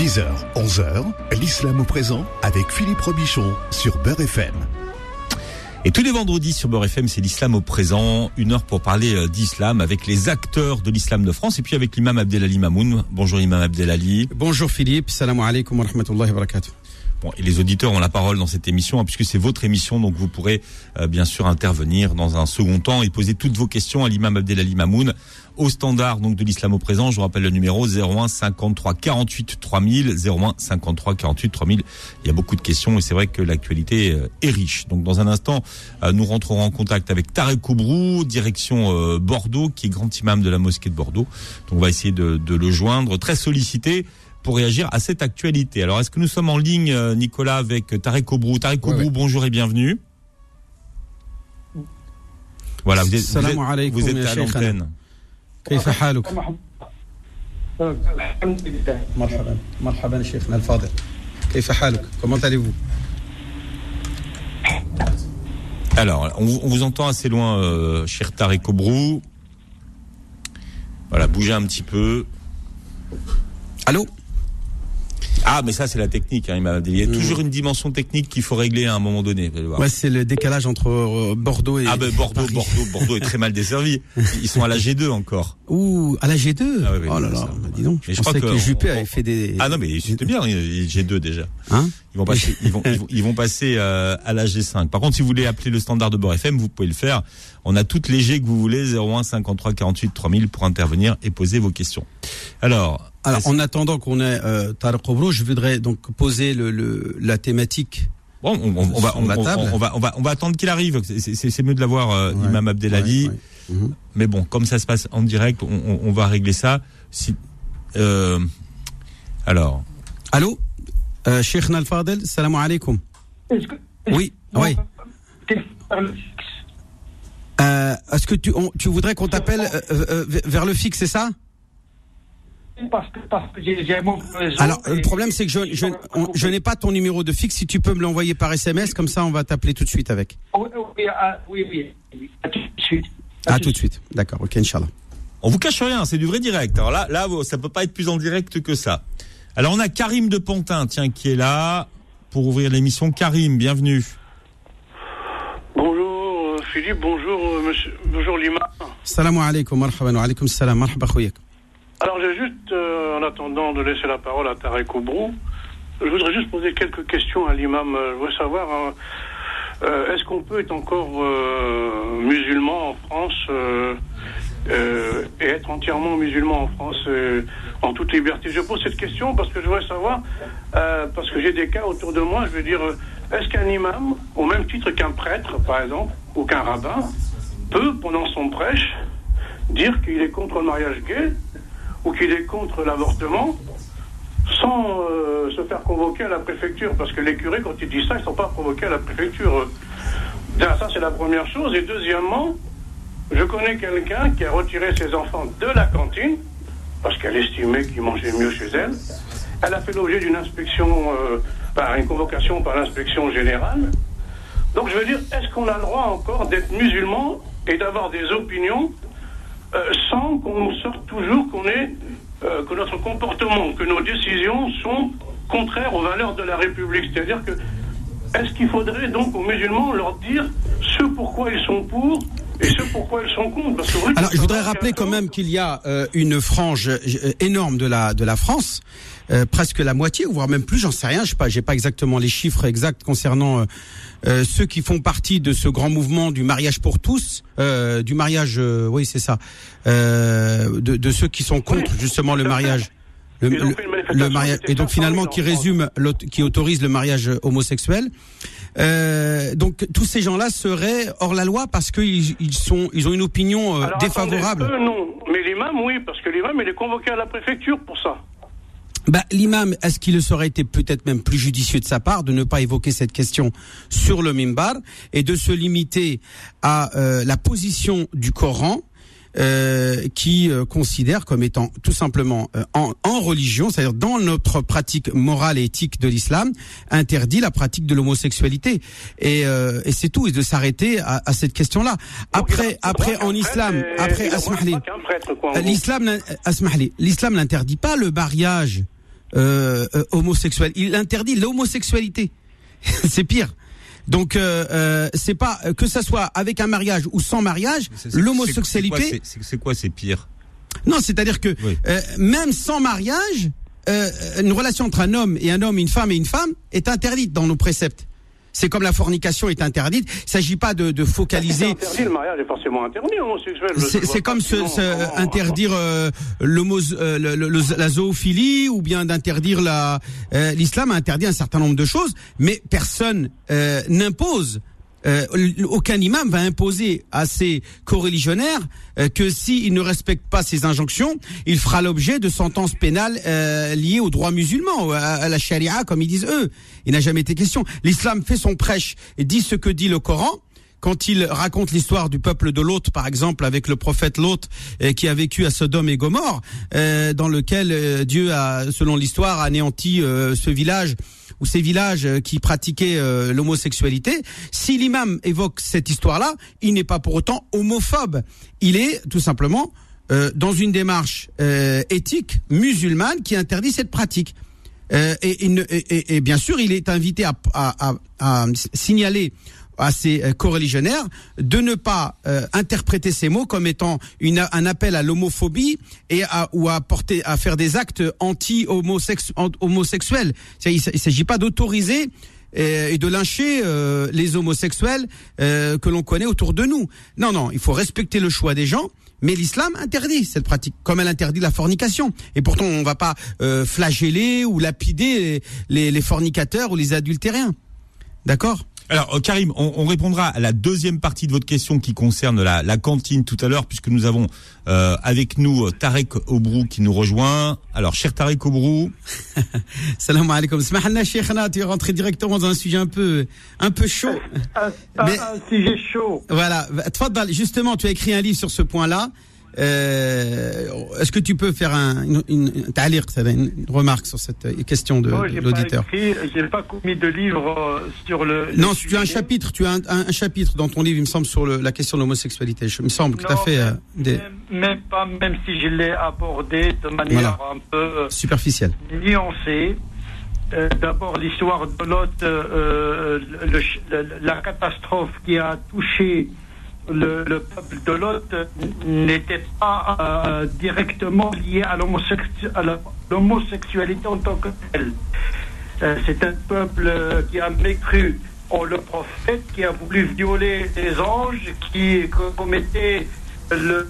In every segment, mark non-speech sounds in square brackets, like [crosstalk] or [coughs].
10h, 11h, l'islam au présent avec Philippe Robichon sur Beurre FM. Et tous les vendredis sur Beurre FM, c'est l'islam au présent. Une heure pour parler euh, d'islam avec les acteurs de l'islam de France et puis avec l'imam Abdelali Mamoun. Bonjour imam Abdelali. Bonjour Philippe, salam alaikum wa rahmatullahi wa barakatuh. Bon, et les auditeurs ont la parole dans cette émission, hein, puisque c'est votre émission, donc vous pourrez euh, bien sûr intervenir dans un second temps et poser toutes vos questions à l'imam Abdelali Mamoun au standard donc de l'islam au présent. Je vous rappelle le numéro 01 53 48 3000 01 53 48 3000. Il y a beaucoup de questions et c'est vrai que l'actualité euh, est riche. Donc dans un instant, euh, nous rentrerons en contact avec Tarek Koubrou, direction Bordeaux, qui est grand imam de la mosquée de Bordeaux. Donc on va essayer de, de le joindre, très sollicité pour réagir à cette actualité. Alors, est-ce que nous sommes en ligne, euh, Nicolas, avec Tarek Obrou? Tarek Obrou, bonjour et bienvenue. Voilà, vous êtes, vous êtes, vous êtes à l'antenne. Comment allez-vous? Alors, on, vous entend assez loin, euh, cher Tarek Obrou. Voilà, bougez un petit peu. Allô? Ah, mais ça, c'est la technique. Hein, il y a toujours une dimension technique qu'il faut régler à un moment donné. Ouais, c'est le décalage entre euh, Bordeaux et. Ah, ben Bordeaux, Bordeaux, Bordeaux est très mal desservi. [laughs] Ils sont à la G2 encore. Ouh, à la G2 ah, oui, Oh là là, bah, dis donc. Je, je pensais que, que Juppé avait fait des. Ah non, mais c'était bien, G2 déjà. Hein ils vont passer, ils vont, ils vont, ils vont passer euh, à la G5. Par contre, si vous voulez appeler le standard de Bord FM, vous pouvez le faire. On a toutes les G que vous voulez, 01 53 48 3000 pour intervenir et poser vos questions. Alors, alors, en attendant qu'on ait euh, Tarek je voudrais donc poser le, le la thématique. Bon, on, on, on va, on, on, va, on va, on va attendre qu'il arrive. C'est mieux de l'avoir, euh, ouais, Imam Abdelali. Ouais, ouais. -hmm. Mais bon, comme ça se passe en direct, on, on va régler ça. Si, euh, alors. Allô, euh, Cheikh Nalfadel, salam alaikum. Oui, oui. Euh, Est-ce que tu, on, tu voudrais qu'on t'appelle euh, euh, vers le fixe, c'est ça? Parce que, parce que j'ai mon réseau Alors, le problème, c'est que je, je, on, je n'ai pas ton numéro de fixe. Si tu peux me l'envoyer par SMS, comme ça, on va t'appeler tout de suite avec. Oui, oui, oui. À tout de suite. À, à tout de suite. D'accord, ok, Inch'Allah. On vous cache rien, c'est du vrai direct. Alors là, là, ça peut pas être plus en direct que ça. Alors, on a Karim de Pontin, tiens, qui est là pour ouvrir l'émission. Karim, bienvenue. Bonjour Philippe, bonjour monsieur, bonjour Lima. Salam alaikum, marhaban, wa alaikum salam, marhaba khouyak. Alors j'ai juste, euh, en attendant de laisser la parole à Tarek Oubrou, je voudrais juste poser quelques questions à l'imam. Je voudrais savoir, hein, euh, est-ce qu'on peut être encore euh, musulman en France et être entièrement musulman en France en toute liberté? Je pose cette question parce que je voudrais savoir, parce que j'ai des cas autour de moi, je veux dire, est-ce qu'un imam, au même titre qu'un prêtre par exemple, ou qu'un rabbin, peut, pendant son prêche, dire qu'il est contre le mariage gay ou qu'il est contre l'avortement sans euh, se faire convoquer à la préfecture. Parce que les curés, quand ils disent ça, ils ne sont pas convoqués à la préfecture. Ça, c'est la première chose. Et deuxièmement, je connais quelqu'un qui a retiré ses enfants de la cantine parce qu'elle estimait qu'ils mangeaient mieux chez elle. Elle a fait l'objet d'une inspection, euh, une convocation par l'inspection générale. Donc, je veux dire, est-ce qu'on a le droit encore d'être musulman et d'avoir des opinions euh, sans qu'on nous sorte toujours qu'on est euh, que notre comportement, que nos décisions sont contraires aux valeurs de la République. C'est-à-dire que est-ce qu'il faudrait donc aux musulmans leur dire ce pourquoi ils sont pour et ce pourquoi ils sont contre? Parce que, Alors, je voudrais rappeler quand même qu'il y a euh, une frange euh, énorme de la de la France, euh, presque la moitié, voire même plus, j'en sais rien, je sais pas, j'ai pas exactement les chiffres exacts concernant euh, ceux qui font partie de ce grand mouvement du mariage pour tous, euh, du mariage, euh, oui c'est ça, de, de, ceux qui sont contre justement le mariage. Le, le, le, mariage et donc finalement qui résume qui autorise le mariage homosexuel. Euh, donc tous ces gens-là seraient hors la loi parce qu'ils ils sont ils ont une opinion euh, Alors, défavorable. attendez, eux, non. Mais l'imam oui parce que l'imam il est convoqué à la préfecture pour ça bah, l'imam, est-ce qu'il aurait été peut-être même plus judicieux de sa part de ne pas évoquer cette question sur le mimbar et de se limiter à euh, la position du Coran euh, qui euh, considère comme étant tout simplement euh, en, en, religion, c'est-à-dire dans notre pratique morale et éthique de l'islam, interdit la pratique de l'homosexualité. Et, euh, et c'est tout, et de s'arrêter à, à, cette question-là. Après, après en islam, après l'islam, l'islam n'interdit pas le mariage euh, euh, homosexuel. Il interdit l'homosexualité. [laughs] c'est pire. Donc euh, euh, c'est pas que ça soit avec un mariage ou sans mariage, l'homosexualité. c'est- quoi, c'est pire? Non, c'est-à-dire que Oui. euh, même sans mariage, euh, une relation entre un homme et un homme, une femme et une femme est interdite dans nos préceptes. C'est comme la fornication est interdite. Il s'agit pas de, de C'est focaliser. interdit, le mariage est forcément interdit, homosexuel. C'est c'est comme comment- interdire euh, euh, le- le- le- la zoophilie ou bien d'interdire la euh, l'islam a interdit un certain nombre de choses, mais personne euh, n'impose. Euh, aucun imam va imposer à ses coreligionnaires euh, que s'il ne respecte pas ces injonctions, il fera l'objet de sentences pénales euh, liées au droit musulman, ou à, à la charia, comme ils disent eux. Il n'a jamais été question. L'islam fait son prêche et dit ce que dit le Coran quand il raconte l'histoire du peuple de Lot, par exemple, avec le prophète Lot euh, qui a vécu à Sodome et Gomorre, euh, dans lequel euh, Dieu a, selon l'histoire, anéanti euh, ce village ou ces villages euh, qui pratiquaient euh, l'homosexualité. Si l'imam évoque cette histoire-là, il n'est pas pour autant homophobe. Il est tout simplement euh, dans une démarche euh, éthique musulmane qui interdit cette pratique. Euh, et, et- et- et bien sûr, il est invité à, à- à- à signaler à ses euh, coreligionnaires de ne pas euh, interpréter ces mots comme étant une, un appel à l'homophobie et à, ou à porter à faire des actes anti-homosexuels. Il ne s'agit pas d'autoriser euh, et de lyncher euh, les homosexuels euh, que l'on connaît autour de nous. Non, non, il faut respecter le choix des gens. Mais l'islam interdit cette pratique, comme elle interdit la fornication. Et pourtant, on ne va pas euh, flageller ou lapider les, les, les fornicateurs ou les adultériens. D'accord? Alors, euh, Karim, on, on répondra à la deuxième partie de votre question qui concerne la, la cantine tout à l'heure, puisque nous avons euh, avec nous euh, Tarek Obrou qui nous rejoint. Alors, cher Tarek Obrou, [laughs] Salam alaikum. Smahna Cheikhna, tu es rentré directement dans un sujet un peu, un peu chaud. Un, un- Mais- un sujet chaud. Voilà. Justement, tu as écrit un livre sur ce point-là. Euh, Est-ce que tu peux faire un, une, une, une remarque sur cette euh, question de, de l'auditeur j'ai pas commis de livre euh, sur le. le Non, tu as un chapitre, tu as un, un- un chapitre dans ton livre, il me semble, sur le- la question de l'homosexualité. Il me semble que tu as fait euh, des Même, même pas, même si je l'ai abordé de manière un peu superficielles. nuancée. Euh, D'abord, l'histoire de le- la catastrophe qui a touché le, le peuple de Lot n'était pas euh, directement liée à l'homosexualité en tant que telle. Euh, C'est un peuple euh, qui a mécru en le prophète, qui a voulu violer les anges, qui co- commettait le,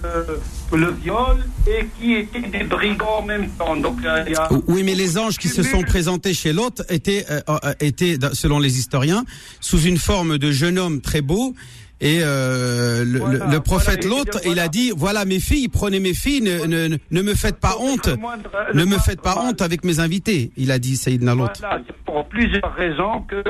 viol et qui étaient des brigands en même temps. Donc, euh, Oui, mais les anges qui se sont présentés chez l'autre étaient, étaient, selon les historiens, sous une forme de jeune homme très beau. Et euh, le, Voilà, le- prophète l'autre, voilà. il a dit voilà mes filles, prenez mes filles, ne, ne, ne- ne me faites pas honte, moindre- ne me faites pas honte avec mes invités. Il a dit Saïdna l'autre. Pour plusieurs raisons que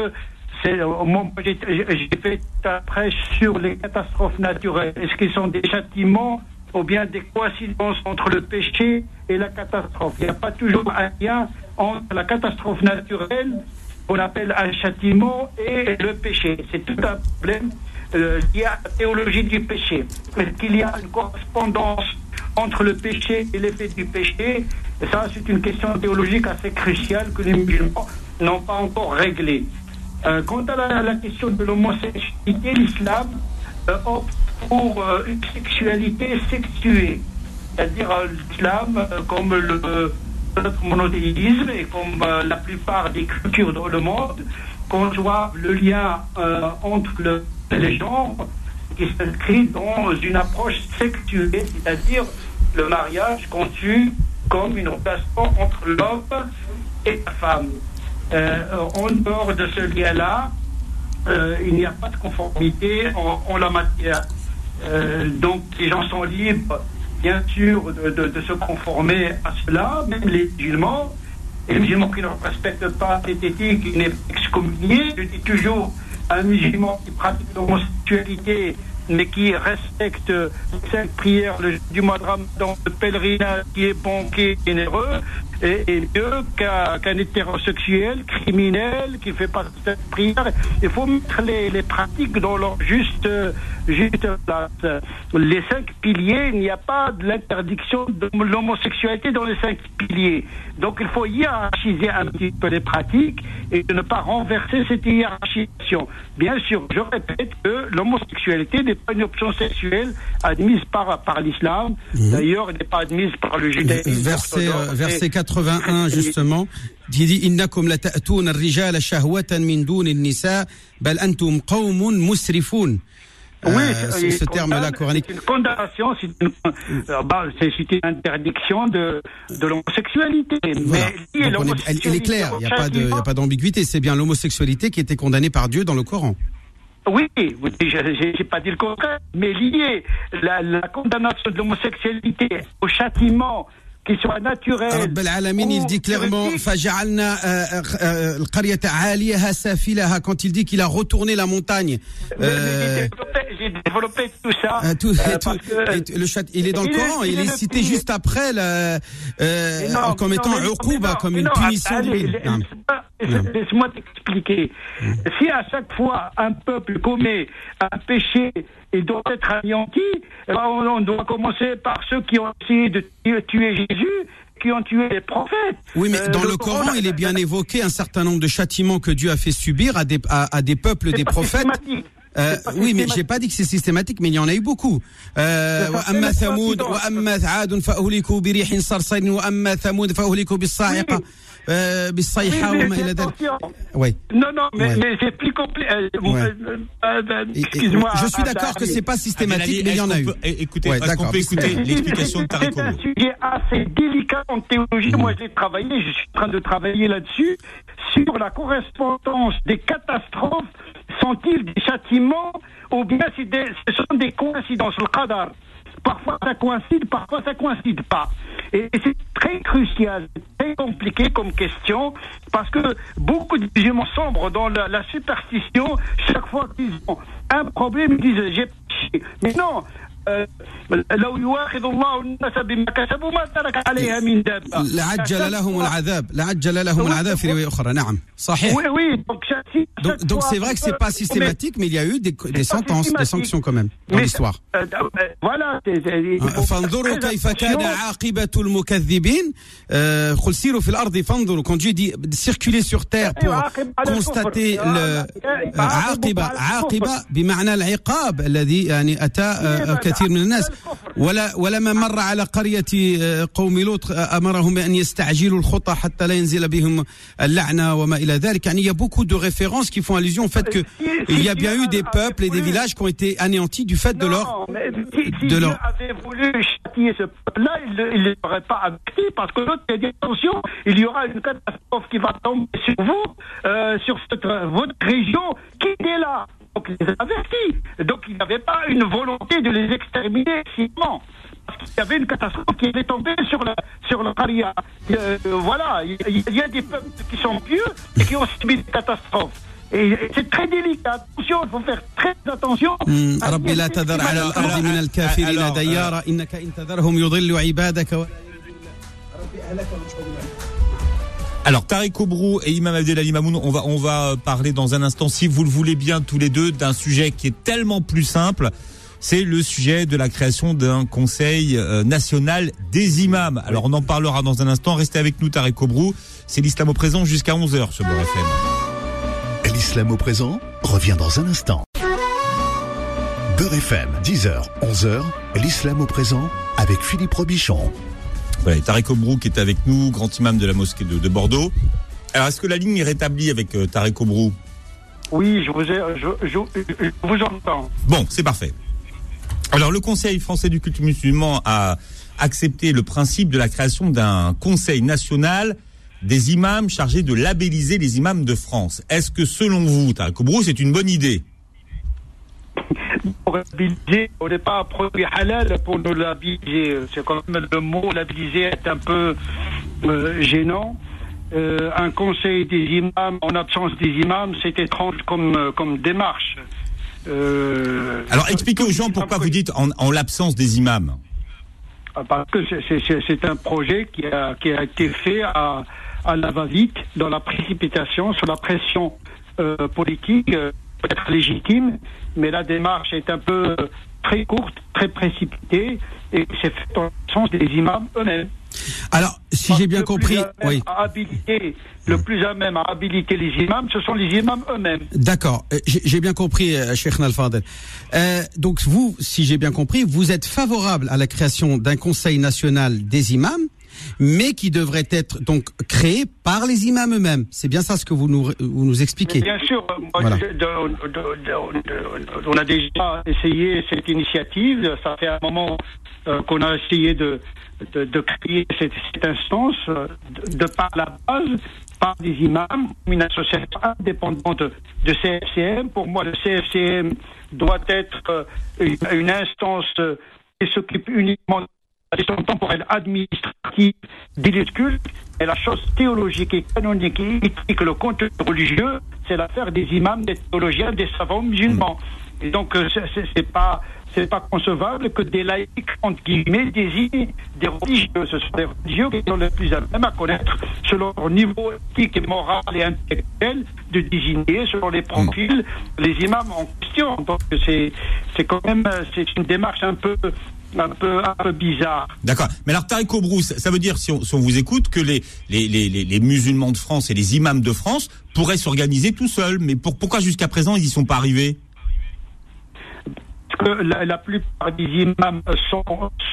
j'ai fait ta prêche sur les catastrophes naturelles. Est-ce qu'ils sont des châtiments ou bien des coïncidences entre le péché et la catastrophe? Il n'y a pas toujours un lien entre la catastrophe naturelle qu'on appelle un châtiment et le péché. C'est tout un problème euh, lié à la théologie du péché. Est-ce qu'il y a une correspondance entre le péché et l'effet du péché Et ça, c'est une question théologique assez cruciale que les musulmans n'ont pas encore réglée. Euh, quant à la, question de l'homosexualité, l'islam euh, opte pour une sexualité sexuée. C'est-à-dire l'islam, comme le, notre monothéisme et comme la plupart des cultures dans le monde, conçoivent le lien entre le- les genres qui s'inscrit dans une approche sexuée, c'est-à-dire le mariage conçu comme une relation entre l'homme et la femme. Euh, en dehors de ce lien-là, euh, il n'y a pas de conformité en, la matière. Euh, donc les gens sont libres, bien sûr, de, se conformer à cela, même les musulmans. Les musulmans qui ne respectent pas cette éthique, il n'est excommunié. Je dis toujours, un musulman qui pratique l'homosexualité mais qui respecte les cinq prières du mois de le pèlerinage qui est bon, qui est généreux, est, est mieux qu'un qu'un hétérosexuel criminel qui fait pas cette prière. Il faut mettre les, les pratiques dans leur juste, juste place. Les cinq piliers, il n'y a pas de l'interdiction de l'homosexualité dans les cinq piliers. Donc il faut hiérarchiser un petit peu les pratiques et de ne pas renverser cette hiérarchisation. Bien sûr, je répète que l'homosexualité n'est pas une option sexuelle admise par, par l'islam. D'ailleurs, elle n'est pas admise par le judaïsme. Verset, euh, verset Et- 81 justement, qui dit Oui, euh, ce, ce terme-là coranique. C'est une condamnation, c'est une, euh, bah, une, interdiction de, de l'homosexualité. Mais Donc est, elle, elle, est claire, il n'y a pas d'ambiguïté. C'est bien l'homosexualité qui était condamnée par Dieu dans le Coran. Oui, je n'ai pas dit le contraire, mais lier la, la condamnation de l'homosexualité au châtiment qui soit naturel. il dit clairement quand il dit qu'il a retourné la montagne. Euh، j'ai développé, tout ça. Ah, euh, le chat, il est dans le Coran, il, est, cité juste après le, euh, non, comme non, comme une non, punition. Laisse-moi t'expliquer. Mm. Si à chaque fois un peuple commet un péché et doit être anéanti, eh ben, on, on doit commencer par ceux qui ont essayé de tuer- tuer Jésus, qui ont tué les prophètes. Oui, mais Euh, dans le Coran, il est bien évoqué un certain nombre de châtiments que Dieu a fait subir à des, à, à des peuples, C'est des pas prophètes. systématique. Euh, C'est pas oui, mais systématique. j'ai pas dit que c'est systématique, mais il y en a eu beaucoup. Euh, Ça fait وأما le ثمود président. وأما عاد فأهلكوا بريح صرصر وأما ثمود فأهلكوا بالصاعقة Oui. euh, Non, non, mais, c'est plus complexe. Euh, ouais. Euh, excuse-moi. Je suis euh, d'accord que c'est pas systématique, mais il y en a eu. Eh, écoutez, ouais, peut écouter l'explication de Tariq C'est un sujet assez délicat en théologie. Moi, mm. j'ai travaillé, je suis en train de travailler là-dessus, sur la correspondance des catastrophes sont-ils des châtiments ou bien des, ce sont des coïncidences, le qadar. Parfois ça coïncide, parfois ça coïncide pas. Et c'est très crucial, très compliqué comme question, parce que beaucoup de musulmans sombrent dans la, la superstition. Chaque fois qu'ils ont un problème, ils disent j'ai péché. Mais non. لو يواخذ الله الناس بما كسبوا ما ترك عليها من دابة. لعجل لهم العذاب لعجل لهم العذاب في رواية أخرى. نعم صحيح. Oui, oui. Donc, donc, donc c'est vrai que c'est pas systématique, mais, mais il y a eu des, des فانظروا كيف كان عاقبة المكذبين. Euh, قل سيروا في الأرض فانظروا quand جي dit circuler sur terre pour أيوة، constater عاقبة عاقبة بمعنى العقاب الذي يعني أتى إيه، آه، كثير من الناس ولا ولما مر على قرية آه، قوم لوط آه، أمرهم بأن يستعجلوا الخطى حتى لا ينزل بهم اللعنة وما إلى ذلك يعني il y a beaucoup de références qui font allusion au fait que il y a bien eu des peuples et des villages qui ont été anéantis du fait de leur Non, mais si, si de Dieu leur- avait voulu châtier ce peuple-là, il ne l'aurait pas averti, parce que l'autre a dit attention, il y aura une catastrophe qui va tomber sur vous, euh, sur cette- votre région, qui est là. donc les avertis. Donc il n'avait pas une volonté de les exterminer sinon. Parce qu'il y avait une catastrophe qui est tombée sur la sur la euh, voilà, il y, a des peuples qui sont pieux et qui ont subi des catastrophes. Et c'est très délicat. Attention, il faut faire très attention. Alors Tariq Obrou et Imam Abdelali Mamoun, on va va parler dans un instant, si vous le voulez bien tous les deux, d'un sujet qui est tellement plus simple. C'est le sujet de la création d'un conseil euh, national des imams. Alors on en parlera dans un instant. Restez avec nous Tariq Obrou. C'est l'islam au présent jusqu'à 11h sur Beurre FM. L'islam au présent revient dans un instant. Beurre FM, 10h, 11h, l'islam au présent avec Philippe Robichon. Voilà, Obrou qui est avec nous, grand imam de la mosquée de, de Bordeaux. Alors est-ce que la ligne est rétablie avec euh, Tariq Obrou? Oui, je vous, ai, je, je- je vous entends. Bon, c'est parfait. Alors, le Conseil français du culte musulman a accepté le principe de la création d'un conseil national des imams chargé de labelliser les imams de France. Est-ce que, selon vous, Tariq Obrou, c'est une bonne idée? Pour labelliser, on n'est pas un produit halal pour nous labelliser. C'est quand même le mot labelliser est un peu euh, gênant. Euh, un conseil des imams en absence des imams, c'est étrange comme, euh, comme démarche. Euh, Alors expliquez aux gens pourquoi vous dites en, en l'absence des imams. Ah, Parce que c'est- un projet qui a, qui a été fait à, à la va-vite, dans la précipitation, sous la pression euh, politique, peut-être légitime, mais la démarche est un peu très courte, très précipitée, et c'est fait en sens des imams eux-mêmes. Alors, si j'ai bien le compris, oui. habiliter, le plus à même à habiliter les imams, ce sont les imams eux-mêmes. D'accord, euh, j'ai j'ai bien compris, euh, Cheikh Nalfadel. Euh, donc vous, si j'ai bien compris, vous êtes favorable à la création d'un conseil national des imams, mais qui devrait être donc créé par les imams eux-mêmes. C'est bien ça ce que vous nous, vous nous expliquez. Bien sûr, moi, Voilà. je- de- de- de- de- on a déjà essayé cette initiative. Ça fait un moment euh, qu'on a essayé de, de, de créer cette, cette instance euh, de, de par la base, par des imams, une association indépendante de, de CFCM. Pour moi, le CFCM doit être euh, une, une instance qui s'occupe uniquement question temporelle administrative des lieux de culte, et la chose théologique et canonique et éthique, le contenu religieux, c'est l'affaire des imams, des théologiens, des savants musulmans. Et donc, euh, c'est pas, c'est pas concevable que des laïcs, entre guillemets, désignent des religieux. Ce sont des religieux qui sont les plus à même à connaître, selon leur niveau éthique et moral et intellectuel, de désigner, selon les profils, les imams en question. Donc, c'est, c'est quand même, c'est une démarche un peu, un peu, un peu bizarre. D'accord. Mais alors Tariq Obrou, ça veut dire, si on, si on vous écoute, que les, les, les, les, musulmans de France et les imams de France pourraient s'organiser tout seuls. Mais pour, pourquoi jusqu'à présent ils y sont pas arrivés? Que la, la plupart des imams sont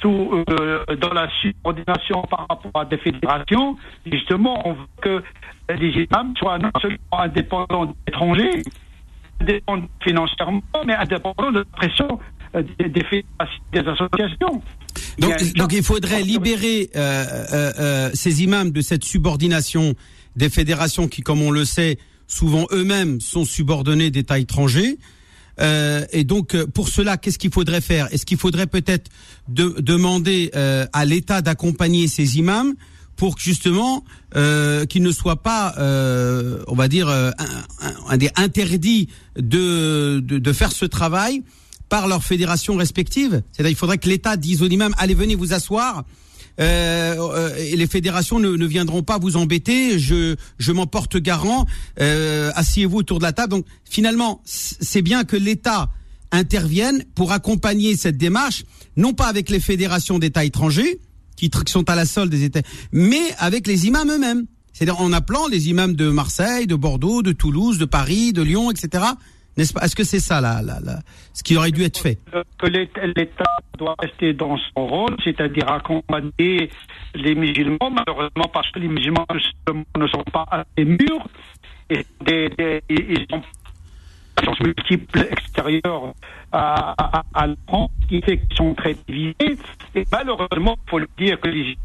sous, euh, dans la subordination par rapport à des fédérations. Justement, on veut que les imams soient non seulement indépendants d'étrangers, indépendants financièrement, mais indépendants de la pression euh, des, des fédérations, des associations. Donc, il faudrait libérer euh, ces imams de cette subordination des fédérations qui, comme on le sait, souvent eux-mêmes sont subordonnés d'États étrangers. Euh, et donc, euh, pour cela, qu'est-ce qu'il faudrait faire? Est-ce qu'il faudrait peut-être de- demander euh, à l'État d'accompagner ces imams pour que justement euh, qu'ils ne soient pas, euh, on va dire, euh, un, un- des interdits de, de, de faire ce travail par leurs fédérations respectives? C'est-à-dire, il faudrait que l'État dise aux imams allez venez vous asseoir. Euh, euh, les fédérations ne, viendront pas vous embêter. Je, je m'en porte garant. Euh, Asseyez-vous autour de la table. Donc, finalement, c'est bien que l'État intervienne pour accompagner cette démarche, non pas avec les fédérations d'États étrangers qui, tr- qui sont à la solde des États, mais avec les imams eux-mêmes. C'est-à-dire en appelant les imams de Marseille, de Bordeaux, de Toulouse, de Paris, de Lyon, etc. N'est-ce pas? Est-ce que c'est ça, là, là, là, ce qui aurait dû être fait? Que l'État doit rester dans son rôle, c'est-à-dire accompagner les musulmans, malheureusement parce que les musulmans ne sont pas assez mûrs et des, des- ils ont chances multiples extérieures à, à, à France, qui fait qu'ils sont très divisés. Et malheureusement, il faut le dire que les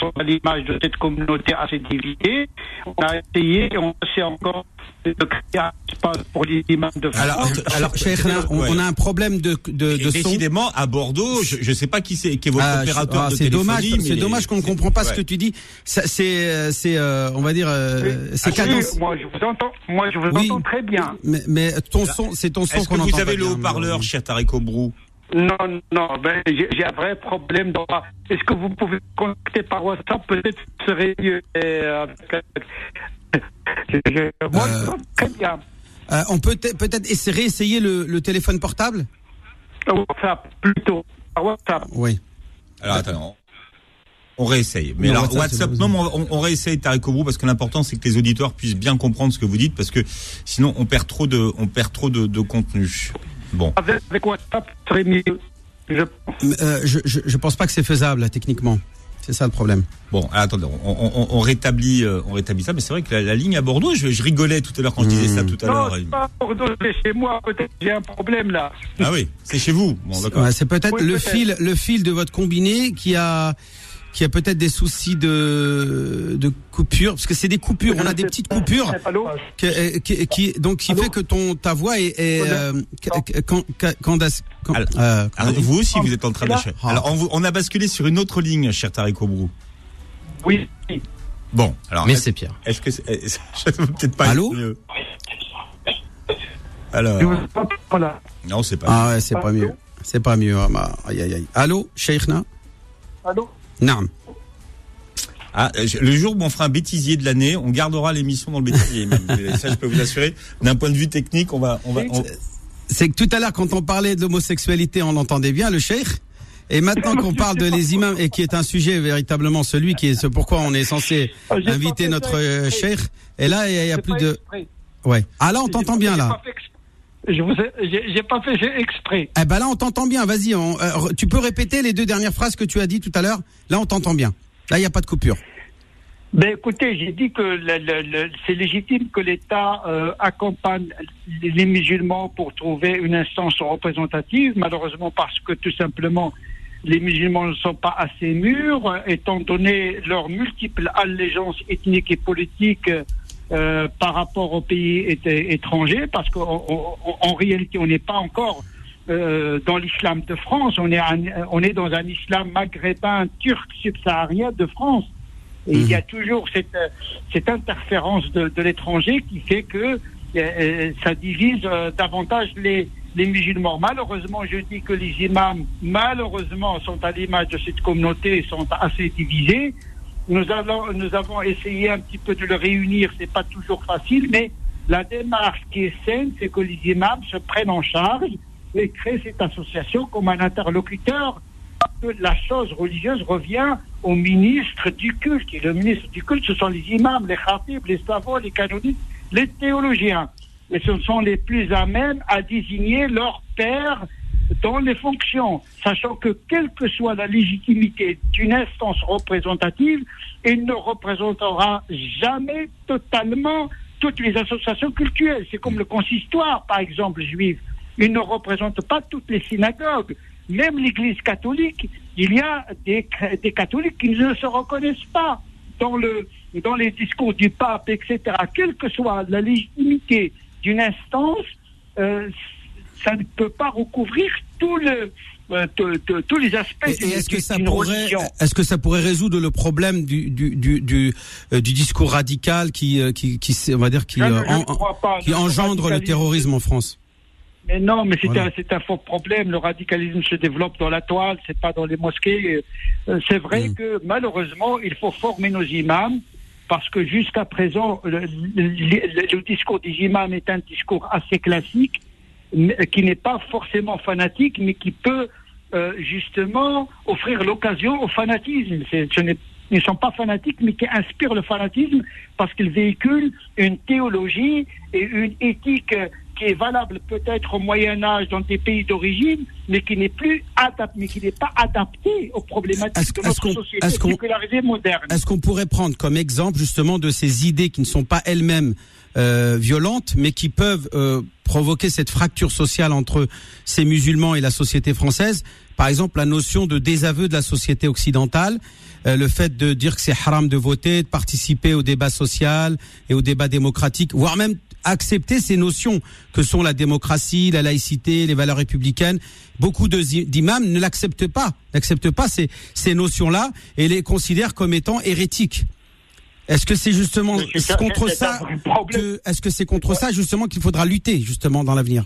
sont à l'image de cette communauté assez divisée. On a essayé, on essaie encore de créer un espace pour les imams de France. Alors, alors, on, ouais. on a un problème de, de, de son. Décidément, à Bordeaux, je ne sais pas qui c'est, qui est votre Ah, opérateur ah, de c'est dommage, c'est dommage qu'on ne comprend pas ce ouais. que tu dis. C'est, euh, c'est, euh, on va dire, euh, c'est cadence. oui, moi, je vous entends, moi, je vous Oui. entends très bien. Mais, mais ton son, c'est ton son Est-ce que qu'on entend vous avez le haut-parleur, cher Tariq Obrou Non, non, ben, j'ai j'ai un vrai problème. dans Est-ce que vous pouvez contacter par WhatsApp? Peut-être ce serait mieux. Euh, Euh. Euh, on peut peut- peut-être essayer, réessayer le, le téléphone portable? WhatsApp, plutôt. Par WhatsApp. Oui. Alors, attends. On réessaye. Mais Non, alors, WhatsApp, non, mais on, on réessaye Tariq Obrou parce que l'important, c'est que les auditeurs puissent bien comprendre ce que vous dites parce que sinon, on perd trop de, on perd trop de, de contenu. Bon. Avec, avec WhatsApp, serait mieux. Je euh, je, je, je pense pas que c'est faisable là, techniquement. C'est ça le problème. Bon, attendez, on, on- on rétablit, euh, on rétablit ça, mais c'est vrai que la, la ligne à Bordeaux, je, je rigolais tout à l'heure quand je disais ça tout à Non, l'heure. c'est pas Bordeaux, c'est chez moi. Peut-être que j'ai un problème là. Ah oui, c'est chez vous. Bon, d'accord. Ouais, c'est peut-être Oui, le fil, le fil de votre combiné qui a qui a peut-être des soucis de de coupure parce que c'est des coupures. On a des petites coupures que- euh, qui, qui donc qui Allô fait que ton ta voix est, est euh, quand quand quand, Alors- euh, Alors, vous aussi, vous êtes en train de. Alors, on, on a basculé sur une autre ligne, cher Tariq Obrou. Oui. Bon, alors. Mais est-ce- c'est pire. Est-ce que ça [laughs] peut peut-être pas Allô être mieux. Alors. Non, c'est pas. Ah ouais, c'est pas mieux. C'est pas mieux. Ah, bah, aïe, aïe, aïe. Allô, Cheikhna Allô Naam. Ah, le jour où on fera un bêtisier de l'année, on gardera l'émission dans le bêtisier. même. [laughs] Ça, je peux vous assurer. D'un point de vue technique, on va, on va. on- C'est que tout à l'heure, quand on parlait de l'homosexualité, on entendait bien le cheikh. Et maintenant qu'on [laughs] parle de les imams, et qui est un sujet véritablement celui qui est ce pourquoi on est censé pas inviter notre euh, cheikh. Et là, il y a, il y a C'est plus de. Ouais. Ah là, on t'entend bien là. Je vous ai- j'ai pas fait exprès. Eh ben là, on t'entend bien. Vas-y, euh, tu peux répéter les deux dernières phrases que tu as dit tout à l'heure? Là, on t'entend bien. Là, il n'y a pas de coupure. Ben écoutez, j'ai dit que le- le- le- c'est légitime que l'État euh, accompagne les musulmans pour trouver une instance représentative, malheureusement parce que tout simplement les musulmans ne sont pas assez mûrs, étant donné leurs multiples allégeances ethniques et politiques euh, par rapport aux pays étrangers, parce qu'en en, en réalité on n'est pas encore euh, dans l'islam de France, on est, un- on est dans un islam maghrébin, turc, subsaharien de France. Et il y a toujours cette, euh, cette interférence de, de l'étranger qui fait que euh, ça divise euh, davantage les, les musulmans. Malheureusement, je dis que les imams, malheureusement, sont à l'image de cette communauté, sont assez divisés. Nous, allons, nous avons essayé un petit peu de le réunir, c'est pas toujours facile, mais la démarche qui est saine, c'est que les imams se prennent en charge et créent cette association comme un interlocuteur la chose religieuse revient au ministre du culte. Et le ministre du culte, ce sont les imams, les khatibs, les savants, les canoniques, les théologiens. Et ce sont les plus à même à désigner leur père dans les fonctions, sachant que quelle que soit la légitimité d'une instance représentative, il ne représentera jamais totalement toutes les associations culturelles. C'est comme le consistoire, par exemple, juif. Il ne représente pas toutes les synagogues. Même l'Église catholique, il y a des, des catholiques qui ne se reconnaissent pas dans, le, dans les discours du pape, etc. Quelle que soit la légitimité d'une instance, euh, ça ne peut pas recouvrir tout le, euh, tous les aspects Et, et est-ce que ça pourrait, est-ce que ça pourrait résoudre le problème du du du du, euh, du discours radical qui qui qui on va dire qui Je ne- je ne en- crois pas. qui Le engendre le terrorisme en France Mais non, mais c'est Voilà. un, faux problème. Le radicalisme se développe dans la toile, c'est pas dans les mosquées. Euh, C'est vrai Mm. que malheureusement, il faut former nos imams parce que jusqu'à présent, le, le- le- le discours des imams est un discours assez classique, qui n'est pas forcément fanatique, mais qui peut euh, justement offrir l'occasion au fanatisme. Ce n'est ne sont pas fanatiques, mais qui inspirent le fanatisme parce qu'ils véhiculent une théologie et une éthique qui est valable peut-être au Moyen Âge dans des pays d'origine, mais qui n'est plus adaptée, mais qui n'est pas adaptée aux problématiques de notre qu'on- société est-ce qu'on- sécularisée moderne. Est-ce qu'on pourrait prendre comme exemple justement de ces idées qui ne sont pas elles-mêmes violentes, mais qui peuvent euh, provoquer cette fracture sociale entre ces musulmans et la société française Par exemple, la notion de désaveu de la société occidentale, euh, le fait de dire que c'est haram de voter, de participer au débat social et au débat démocratique, voire même accepter ces notions que sont la démocratie, la laïcité, les valeurs républicaines. Beaucoup d'imams ne l'acceptent pas, n'acceptent pas ces, ces notions-là et les considèrent comme étant hérétiques. Est-ce que c'est justement contre ça est-ce que c'est contre ça justement qu'il faudra lutter justement dans l'avenir?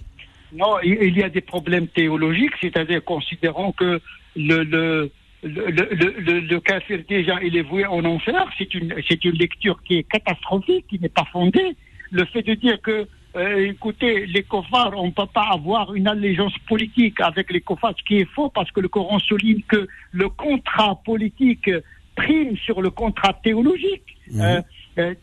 Non, il y a des problèmes théologiques, c'est-à-dire considérant que le, le, le, le, le, kafir, déjà, il est voué en enfer. C'est une, c'est une lecture qui est catastrophique, qui n'est pas fondée. Le fait de dire que, euh, écoutez, les kofars, on ne peut pas avoir une allégeance politique avec les kofars, ce qui est faux, parce que le Coran souligne que le contrat politique prime sur le contrat théologique. Euh, euh,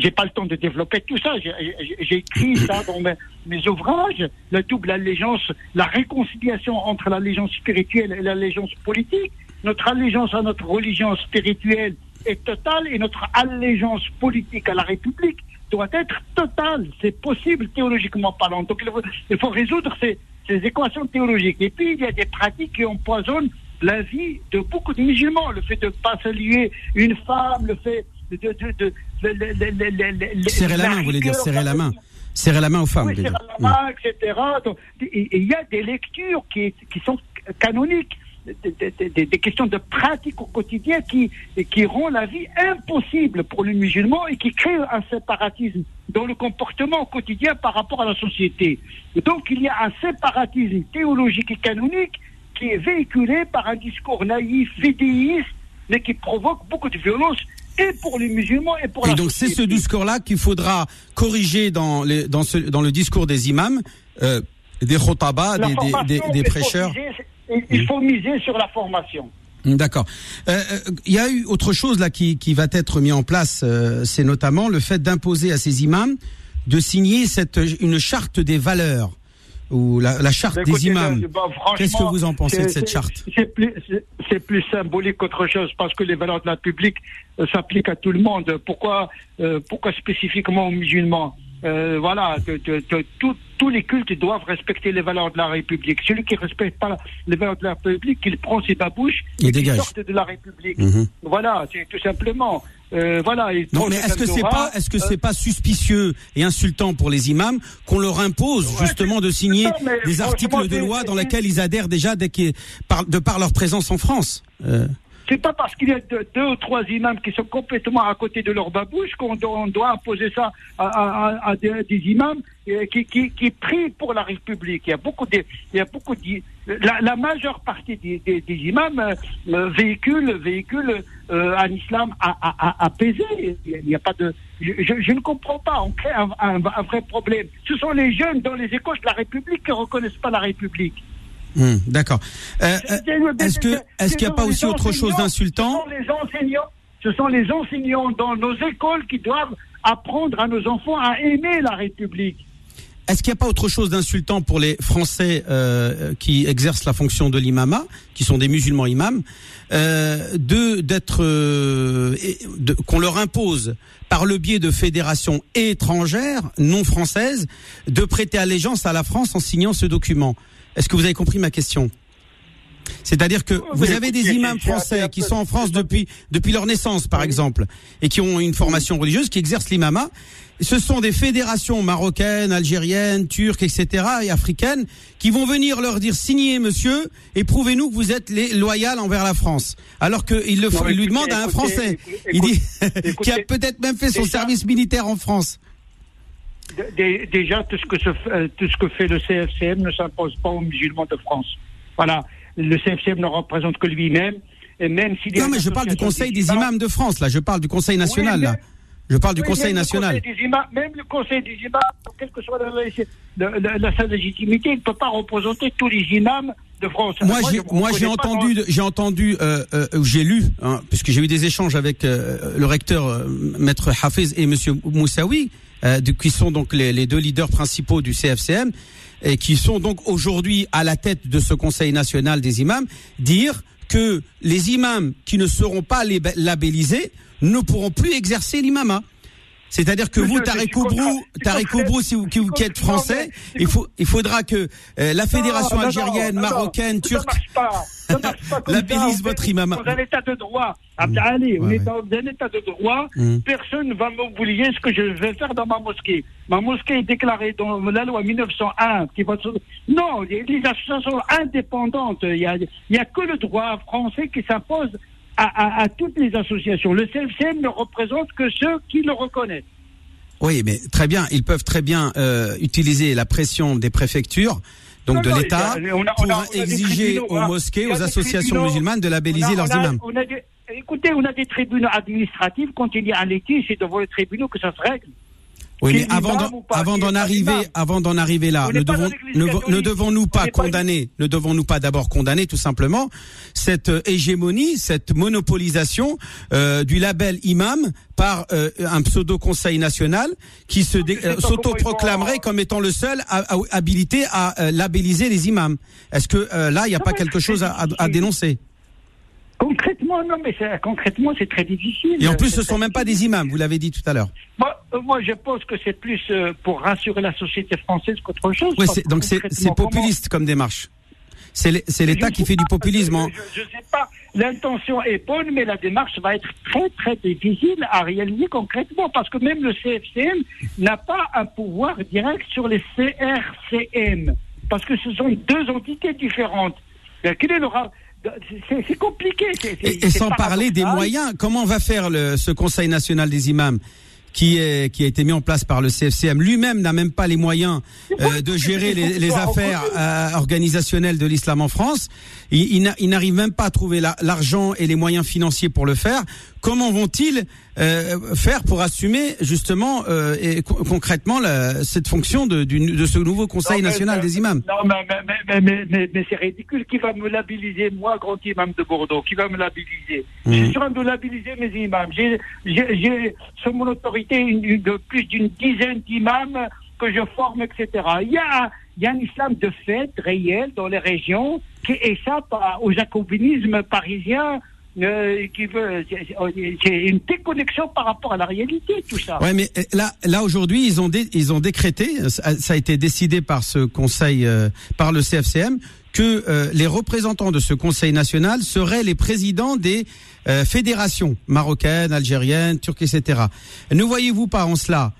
j'ai pas le temps de développer tout ça. J'ai- écrit [coughs] ça dans mes, mes ouvrages. La double allégeance, la réconciliation entre l'allégeance spirituelle et l'allégeance politique. Notre allégeance à notre religion spirituelle est totale et notre allégeance politique à la République doit être totale. C'est possible théologiquement parlant. Donc il faut, il faut résoudre ces, ces équations théologiques. Et puis il y a des pratiques qui empoisonnent la vie de beaucoup de musulmans. Le fait de ne pas saluer une femme, le fait de... Serrer la main, vous voulez dire serrer la main, serrer la main aux femmes. oui, serrer la main, etc. Il y a des lectures qui, qui sont canoniques. des, des, questions de pratique au quotidien qui, qui rend la vie impossible pour les musulmans et qui créent un séparatisme dans le comportement au quotidien par rapport à la société. donc il y a un séparatisme théologique et canonique qui est véhiculé par un discours naïf, vidéiste, mais qui provoque beaucoup de violence et pour les musulmans et pour et la donc c'est ce discours-là qu'il faudra corriger dans, les, dans, ce, dans le discours des imams, euh, des khotaba, des, des, des, des, prêcheurs. Il faut miser sur la formation. D'accord. Euh, euh, il y a eu autre chose là qui, qui va être mis en place, euh, c'est notamment le fait d'imposer à ces imams de signer cette une charte des valeurs ou la, la charte des imams. Bah, Qu'est-ce que vous en pensez de cette charte C'est plus, plus, symbolique qu'autre chose parce que les valeurs de la République s'appliquent à tout le monde. Pourquoi, pourquoi spécifiquement aux musulmans? Euh, voilà, tous les cultes doivent respecter les valeurs de la République. Celui qui ne respecte pas les valeurs de la République, il prend ses babouches et, il sorte de la République. Mhm. Voilà, c'est tout simplement. Euh, voilà. Non, mais est-ce que c'est pas, est-ce que c'est pas suspicieux et insultant pour les imams qu'on leur impose justement de signer des articles de loi dans lesquels ils adhèrent déjà dès de par leur présence en France euh c'est pas parce qu'il y a deux, ou trois imams qui sont complètement à côté de leur babouche qu'on doit, imposer ça à, des, imams euh, qui, prient pour la République. Il y a beaucoup de, il y a beaucoup de, la, majeure partie des, imams euh, euh, véhiculent, véhiculent un islam apaisé. Il n'y a pas de, je, ne comprends pas. On crée un, un vrai problème. Ce sont les jeunes dans les écoles de la République qui ne reconnaissent pas la République. Hmm, d'accord. Euh, euh, est-ce que est-ce qu'il n'y a pas aussi autre chose d'insultant Ce sont les enseignants, ce sont les enseignants dans nos écoles qui doivent apprendre à nos enfants à aimer la République. Est-ce qu'il n'y a pas autre chose d'insultant pour les Français euh, qui exercent la fonction de l'imama, qui sont des musulmans imams, de d'être qu'on leur impose par le biais de fédérations étrangères non françaises de prêter allégeance à la France en signant ce document? Est-ce que vous avez compris ma question? C'est-à-dire que vous avez des imams français qui sont en France depuis depuis leur naissance, par exemple, et qui ont une formation religieuse, qui exercent l'imama. Ce sont des fédérations marocaines, algériennes, turques, etc., et africaines, qui vont venir leur dire signez, monsieur, et prouvez-nous que vous êtes les loyal envers la France. Alors qu'il le, il lui demande à un Français, il dit, [laughs] qui a peut-être même fait son service militaire en France. Déjà, tout ce, que euh, tout ce que fait le CFCM ne s'impose pas aux musulmans de France. Voilà. Le CFCM ne représente que lui-même. Et même s'il non, mais je parle du Conseil des imams de France, là. Je parle du Conseil national, là. Je parle du Conseil national. même le Conseil des imams, quelle que soit la, sa légitimité, il ne peut pas représenter tous les imams de France. Moi, j'ai, moi, j'ai entendu, j'ai entendu, euh, euh, j'ai lu, hein, puisque j'ai eu des échanges avec le recteur, maître Hafez et Monsieur Moussaoui, euh, qui sont donc les, deux leaders principaux du CFCM et qui sont donc aujourd'hui à la tête de ce Conseil national des imams, dire que les imams qui ne seront pas labellisés ne pourront plus exercer l'imama. C'est-à-dire que vous, Tarek Oubrou, si vous, qui, êtes français, il, faut, il faudra que euh, la fédération algérienne, marocaine, turque labellise votre imam. Dans un état de droit, mmh. Allez, on est dans un état de droit, mmh. personne ne va m'oublier ce que je vais faire dans ma mosquée. Ma mosquée est déclarée dans la loi 1901. Qui va... Non, les associations indépendantes, il n'y a, a que le droit français qui s'impose à, toutes les associations. Le CFCM ne représente que ceux qui le reconnaissent. Oui, mais très bien, ils peuvent très bien euh, utiliser la pression des préfectures, donc de l'État, pour exiger aux hein. mosquées, aux associations musulmanes de labelliser leurs imams. écoutez, on a des tribunaux administratifs, quand il y a un litige, c'est devant les tribunaux que ça se règle. Oui, mais avant d'en arriver, avant d'en arriver là, ne devons, ne, devons-nous pas condamner, ne devons-nous pas d'abord condamner tout simplement cette euh, hégémonie, cette monopolisation euh, du label imam par euh, un pseudo conseil national qui se s'autoproclamerait comme étant le seul habilité à labelliser les imams. Est-ce que là, il n'y a pas quelque chose à dénoncer? Concrètement, non, mais concrètement, c'est très difficile. Et en plus, ce ne sont même pas des imams, vous l'avez dit tout à l'heure. Euh, moi, je pense que c'est plus euh, pour rassurer la société française qu'autre chose. Oui, donc c'est populiste comme démarche. C'est l'État qui fait du populisme. Hein. Je ne sais pas. L'intention est bonne, mais la démarche va être très très difficile à réaliser concrètement parce que même le CFCM n'a pas un pouvoir direct sur les CRCM parce que ce sont deux entités différentes. Quel est le c'est compliqué. Et, sans parler des moyens, comment va faire le, ce Conseil national des imams qui, est, qui a été mis en place par le CFCM lui-même n'a même pas les moyens euh, de gérer les, les affaires euh, organisationnelles de l'islam en France. Il, il n'arrive même pas à trouver l'argent et les moyens financiers pour le faire. Comment vont-ils euh, faire pour assumer justement euh, et concrètement la, cette fonction de, de, ce nouveau Conseil national des imams? Non, mais, mais, mais, mais, mais c'est ridicule. Qui va me labelliser, moi, grand imam de Bordeaux Qui va me labelliser Je suis en train de labelliser mes imams. J'ai sur mon autorité une, de plus d'une dizaine d'imams que je forme, etc. Il y a, il y a un islam de fait réel dans les régions qui échappe au jacobinisme parisien euh, qui veut, c'est une déconnexion par rapport à la réalité, tout ça. Ouais, mais euh, là, là aujourd'hui, ils ont ils ont décrété, ça a été décidé par ce conseil, euh, par le CFCM, que euh, les représentants de ce conseil national seraient les présidents des fédérations marocaines, algériennes, turques, etc. Ne voyez-vous pas en cela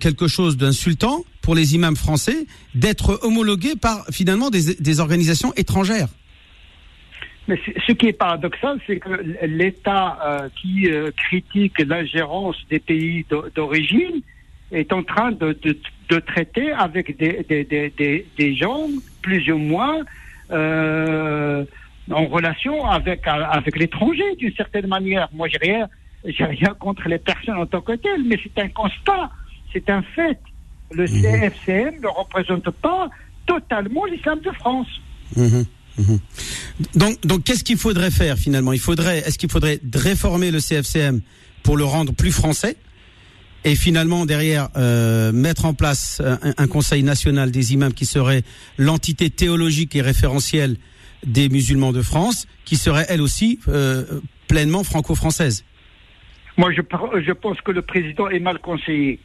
quelque chose d'insultant pour les imams français d'être homologués par finalement des, des organisations étrangères? Mais ce qui est paradoxal, c'est que l'État euh, qui euh, critique l'ingérence des pays d'origine est en train de, de, de traiter avec des, des, des, des, gens plus ou moins euh, en relation avec, avec l'étranger d'une certaine manière. Moi, j'ai rien, j'ai rien contre les personnes en tant que telles, mais c'est un constat, c'est un fait. Le CFCM mhm. ne représente pas totalement l'islam de France. Mhm. Mhm. Donc, donc qu'est-ce qu'il faudrait faire finalement? Il faudrait, est-ce qu'il faudrait réformer le CFCM pour le rendre plus français et finalement derrière euh, mettre en place un, Conseil national des imams qui serait l'entité théologique et référentielle des musulmans de France, qui serait elle aussi euh, pleinement franco-française? Moi, je, je pense que le président est mal conseillé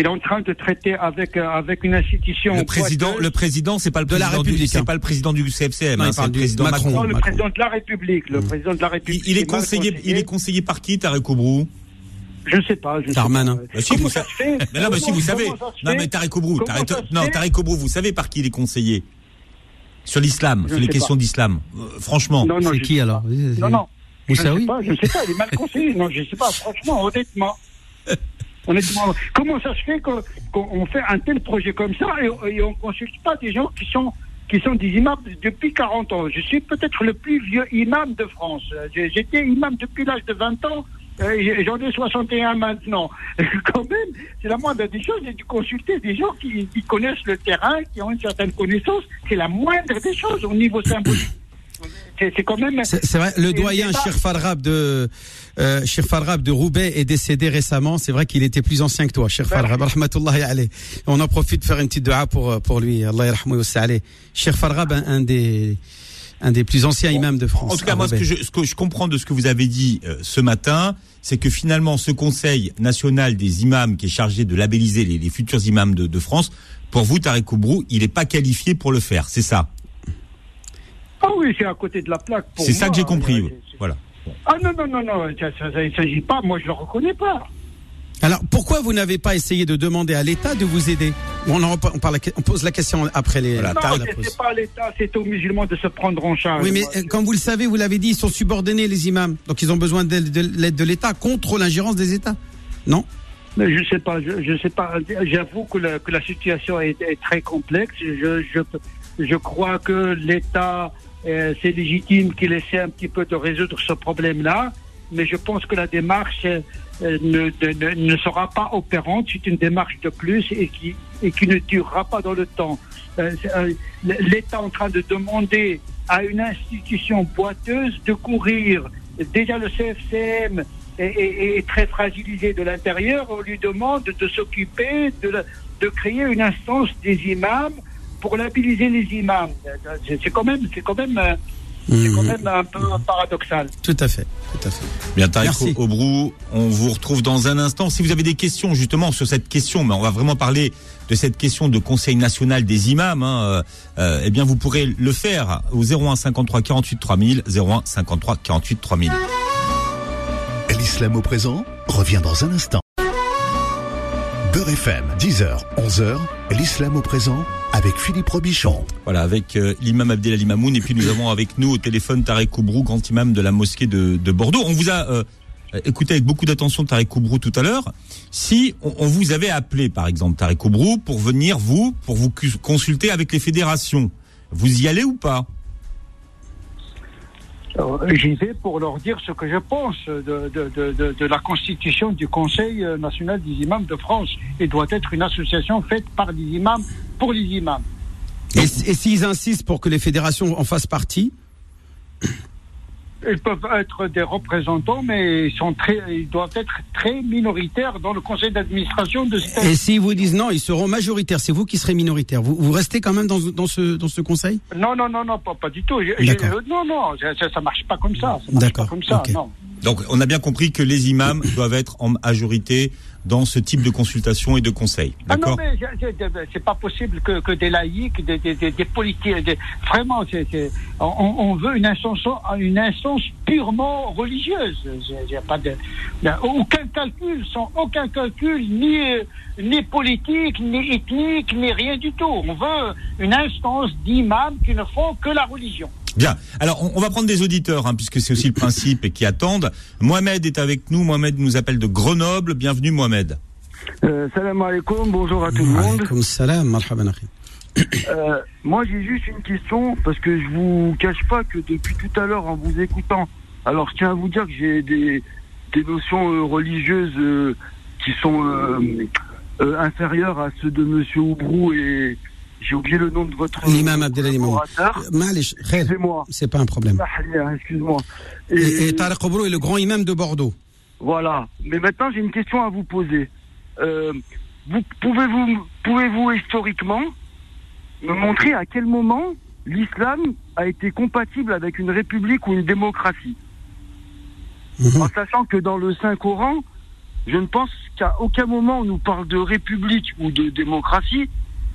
il est en train de traiter avec euh, avec une institution. Le président, le président, c'est pas le président de la République, c'est pas le président du CFCM, hein, c'est le président Macron. Non, le président de la République, le mmh. président de la République. Il, est conseillé, il est conseillé par qui, Tarek Obrou? Je ne sais pas. Je Darmanin. Sais pas. Bah, si, vous savez. Mais non, mais si vous savez. Non, mais Tarek Obrou, non, Tarek Obrou, vous savez par qui il est conseillé sur l'islam, sur les questions d'islam. Euh, franchement. C'est qui alors Non, non. Vous je ne sais pas, je ne sais pas, il est mal conseillé. Non, je ne sais pas, franchement, honnêtement. [laughs] Comment ça se fait qu'on fait un tel projet comme ça et, on ne consulte pas des gens qui sont qui sont des imams depuis 40 ans? Je suis peut-être le plus vieux imam de France. J'étais imam depuis l'âge de 20 ans. J'en ai 61 maintenant. [laughs] Quand même, c'est la moindre des choses, c'est de consulter des gens qui connaissent le terrain, qui ont une certaine connaissance. C'est la moindre des choses au niveau symbolique c'est quand même. C'est vrai, le doyen Shir Farrab de euh, de Roubaix est décédé récemment. C'est vrai qu'il était plus ancien que toi, Shir Farrab. On en profite de faire une petite dua pour pour lui. Allah yarhamou Shir Farrab, un, un des un des plus anciens imams de France. En tout cas, moi, ce que, je, ce que je comprends de ce que vous avez dit euh, ce matin, c'est que finalement, ce Conseil national des imams qui est chargé de labelliser les, les futurs imams de, de France, pour vous, Tarek Oubrou, il n'est pas qualifié pour le faire, c'est ça? Ah oui, c'est à côté de la plaque. C'est ça que j'ai compris. Voilà. Ah non, non, non, non, ça ne s'agit pas, moi je ne le reconnais pas. Alors pourquoi vous n'avez pas essayé de demander à l'État de vous aider? On, on, parle, on, pose la question après les. Voilà, non, c'est pas à l'État, c'est aux musulmans de se prendre en charge. Oui, mais euh, comme vous le savez, vous l'avez dit, ils sont subordonnés les imams, donc ils ont besoin de, l'aide de l'État contre l'ingérence des États, non? Mais je sais pas, je, sais pas. J'avoue que, que, la situation est, très complexe. Je, je, je crois que l'État euh, c'est légitime qu'il essaie un petit peu de résoudre ce problème-là, mais je pense que la démarche euh, ne, ne, sera pas opérante. C'est une démarche de plus et qui, et qui ne durera pas dans le temps. Euh, L'État est en train de demander à une institution boiteuse de courir. Déjà le CFCM est, est, très fragilisé de l'intérieur. On lui demande de s'occuper de, de créer une instance des imams pour labelliser les imams. C'est quand même, c'est quand même, euh, c'est quand mhm. même un peu paradoxal. Tout à fait, tout à fait. Bien, Tariq Obrou, on vous retrouve dans un instant. Si vous avez des questions justement sur cette question, mais on va vraiment parler de cette question de Conseil national des imams, hein, euh, euh eh bien vous pourrez le faire au 01 53 48 3000, 01 53 48 3000. L'islam au présent revient dans un instant. Beurre FM, 10h, 11h, l'islam au présent avec Philippe Robichon. Voilà, avec euh, l'imam Abdelali Mamoun et puis nous avons avec nous au téléphone Tarek Koubrou, grand imam de la mosquée de, de Bordeaux. On vous a euh, écouté avec beaucoup d'attention Tarek Koubrou tout à l'heure. Si on, on vous avait appelé par exemple Tarek Koubrou pour venir vous pour vous consulter avec les fédérations, vous y allez ou pas? J'y vais pour leur dire ce que je pense de, de, de, la constitution du Conseil euh, national des imams de France. Il doit être une association faite par les imams pour les imams. Et s'ils insistent pour que les fédérations en fassent partie, Ils peuvent être des représentants, mais ils, sont très, ils doivent être très minoritaires dans le conseil d'administration de cette et s'ils vous disent non, ils seront majoritaires, c'est vous qui serez minoritaire. Vous, vous restez quand même dans, dans, ce, dans ce conseil? Non, non, non, non, pas, pas du tout. Non, non, ça, ça marche pas comme ça. D'accord, comme ça, non. Donc on a bien compris que les imams [coughs] doivent être en majorité dans ce type de consultation et de conseil. Ah non, mais c'est- pas possible que, que des laïcs, des, des, des, des politiques, des- vraiment, on, on veut une instance, une instance purement religieuse. Pas de, y a aucun calcul, sans aucun calcul, ni, ni politique, ni ethnique, ni rien du tout. On veut une instance d'imams qui ne font que la religion. Bien. Alors, on, on va prendre des auditeurs, hein, puisque c'est aussi le principe et qui attendent. Mohamed est avec nous. Mohamed nous appelle de Grenoble. Bienvenue, Mohamed. Euh, salam alaikum, bonjour à tout le monde. Alaykoum salam, marhaban. Euh, moi j'ai juste une question parce que je vous cache pas que depuis tout à l'heure en vous écoutant, alors je tiens à vous dire que j'ai des, des notions euh, religieuses euh, qui sont euh, euh, inférieures à ceux de Monsieur Oubrou et j'ai oublié le nom de votre L'imam khair, Excusez-moi. c'est pas un problème. Mahlia, Excuse-moi. Et, et Tarek est le grand imam de Bordeaux. Voilà. Mais maintenant, j'ai une question à vous poser. Euh, vous, pouvez-vous, pouvez-vous historiquement me montrer à quel moment l'islam a été compatible avec une république ou une démocratie Mhm. En sachant que dans le Saint-Coran, je ne pense qu'à aucun moment on nous parle de république ou de démocratie,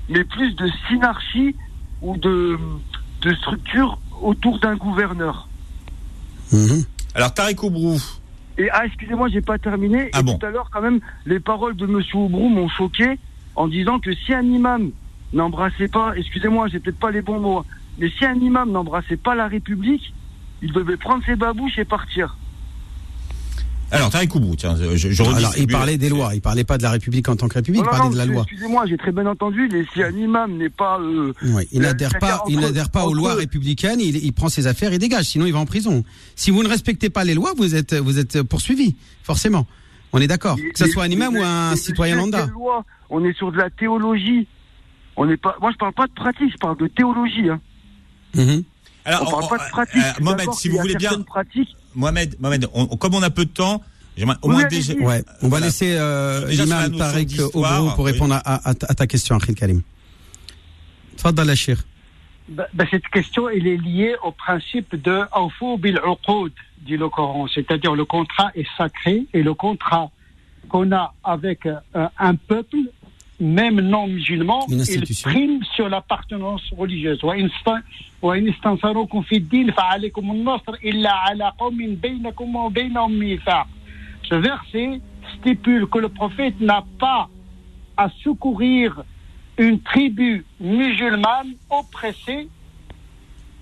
mais plus de synarchie ou de, de structure autour d'un gouverneur. Mhm. Alors, Tarek Oubrou. Et ah, excusez-moi, j'ai pas terminé. Ah et bon. tout à l'heure, quand même, les paroles de Monsieur Oubrou m'ont choqué en disant que si un imam n'embrassait pas, excusez-moi, j'ai peut-être pas les bons mots, hein, mais si un imam n'embrassait pas la République, il devait prendre ses babouches et partir. Alors, Tarek Oubrou, tiens, je, je Alors, il parlait des lois, il parlait pas de la République en tant que République, Non, il parlait non, de la loi. Excusez-moi, j'ai très bien entendu, mais si un imam n'est pas... euh, Oui, il Le- n'adhère pas, il entre- n'adhère pas aux lois républicaines, il, il prend ses affaires et dégage, sinon il va en prison. Si vous ne respectez pas les lois, vous êtes, vous êtes poursuivi, forcément. On est d'accord. Que ce soit un imam ou un citoyen lambda. On est sur de la théologie. On n'est pas. Moi, je parle pas de pratique, je parle de théologie. Hein. Mhm. Alors, On parle on- pas de pratique. euh, Mohamed, si vous voulez bien. Mohamed, Mohamed, on- on- comme on a peu de temps, j'aimerais au moins allez-y. déjà. Ouais, on va laisser euh, notion Tarek Obrou pour oui. répondre à, à- à ta question, Akhil Karim. Tfadal, Achir. Ben, ben, cette question, elle est liée au principe de Awfu bil dit le Coran. C'est-à-dire le contrat est sacré et le contrat qu'on a avec euh, un peuple, même non musulmans, ils priment sur l'appartenance religieuse. Ce verset stipule que le prophète n'a pas à secourir une tribu musulmane oppressée,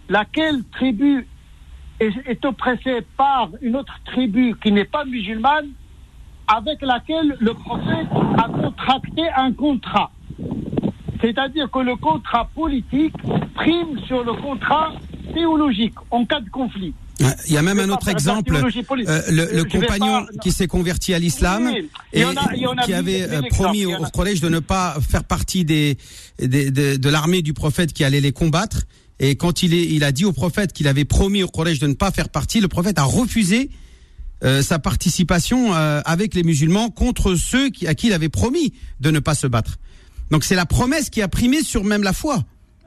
laquelle tribu est, est oppressée par une autre tribu qui n'est pas musulmane, avec laquelle le prophète a contracté un contrat. C'est-à-dire que le contrat politique prime sur le contrat théologique en cas de conflit. Il y a même un autre exemple, euh, le, compagnon pas- qui s'est converti à l'islam Oui, et a- qui avait euh, promis au collège de ne pas faire partie des, des- de, de l'armée du prophète qui allait les combattre. Et quand il, est, il a dit au prophète qu'il avait promis au collège de ne pas faire partie, le prophète a refusé euh, sa participation euh, avec les musulmans contre ceux qui, à qui il avait promis de ne pas se battre. Donc c'est la promesse qui a primé sur même la foi.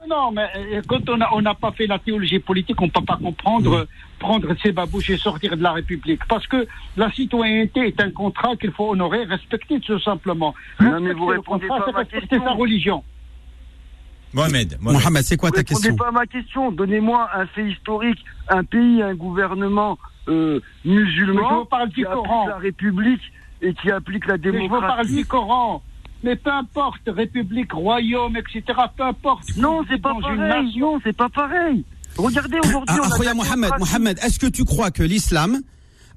Non, mais euh, quand on n'a on n'a pas fait la théologie politique, on ne peut pas comprendre, euh, prendre ses babouches et sortir de la République. Parce que la citoyenneté est un contrat qu'il faut honorer, respecter tout simplement. Non, mais vous répondez contrat, pas à ma respecter question. sa religion. Mohamed, Mohamed. Mohamed, c'est quoi Vous ta répondez question pas à ma question. Donnez-moi un fait historique, un pays, un gouvernement euh, musulman Mais je vous parle qui du Coran. la République et qui applique la Mais je vous parle démocratie. du Coran. mais peu importe, république, royaume, etc., peu importe. Non, c'est pas pareil. nation- Non, c'est pas pareil. Regardez aujourd'hui. Ah, Mohamed, démocratie. Mohamed, est-ce que tu crois que l'islam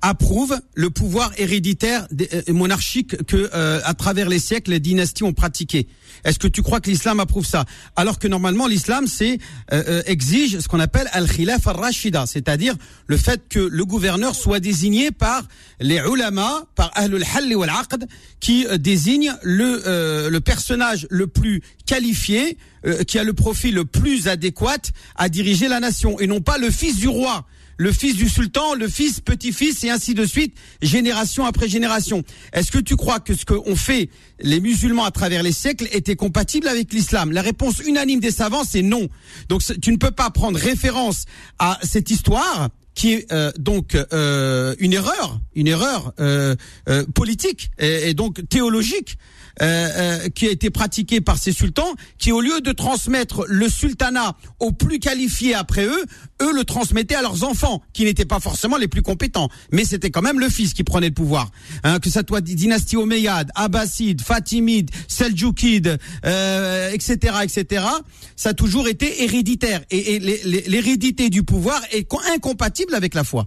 approuve le pouvoir héréditaire des- euh, monarchique que euh, à travers les siècles les dynasties ont pratiqué? Est-ce que tu crois que l'islam approuve ça? Alors que normalement l'islam euh, euh, exige ce qu'on appelle al-khilaf al-rashida, c'est-à-dire le fait que le gouverneur soit désigné par les ulama, par ahlul hal wal aqd qui euh, désigne le euh, le personnage le plus qualifié euh, qui a le profil le plus adéquat à diriger la nation et non pas le fils du roi le fils du sultan, le fils, petit-fils, et ainsi de suite, génération après génération. Est-ce que tu crois que ce qu'ont fait les musulmans à travers les siècles était compatible avec l'islam? La réponse unanime des savants, c'est non. Donc tu ne peux pas prendre référence à cette histoire qui est euh, donc euh, une erreur, une erreur euh, politique et donc théologique euh, euh, qui a été pratiquée par ces sultans, qui au lieu de transmettre le sultanat aux plus qualifiés après eux, eux le transmettaient à leurs enfants, qui n'étaient pas forcément les plus compétents, mais c'était quand même le fils qui prenait le pouvoir. Hein, que ça soit dynastie omeyyade, abbasside, fatimide, seljoukides, euh, etc., etc., ça a toujours été héréditaire. Et, l'hérédité du pouvoir est co- incompatible avec la foi.